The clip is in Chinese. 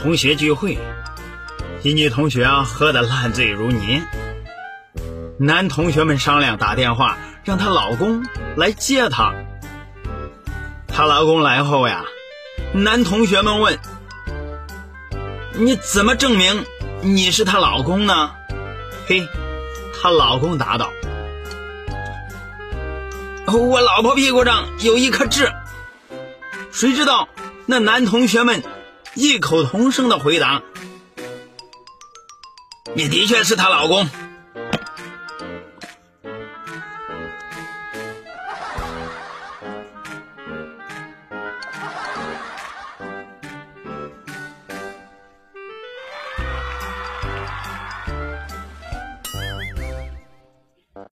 同学聚会，一女同学喝得烂醉如泥，男同学们商量打电话让她老公来接她。她老公来后呀，男同学们问：“你怎么证明你是她老公呢？”嘿，她老公答道：“我老婆屁股上有一颗痣。”谁知道那男同学们？异口同声的回答：“你的确是她老公。”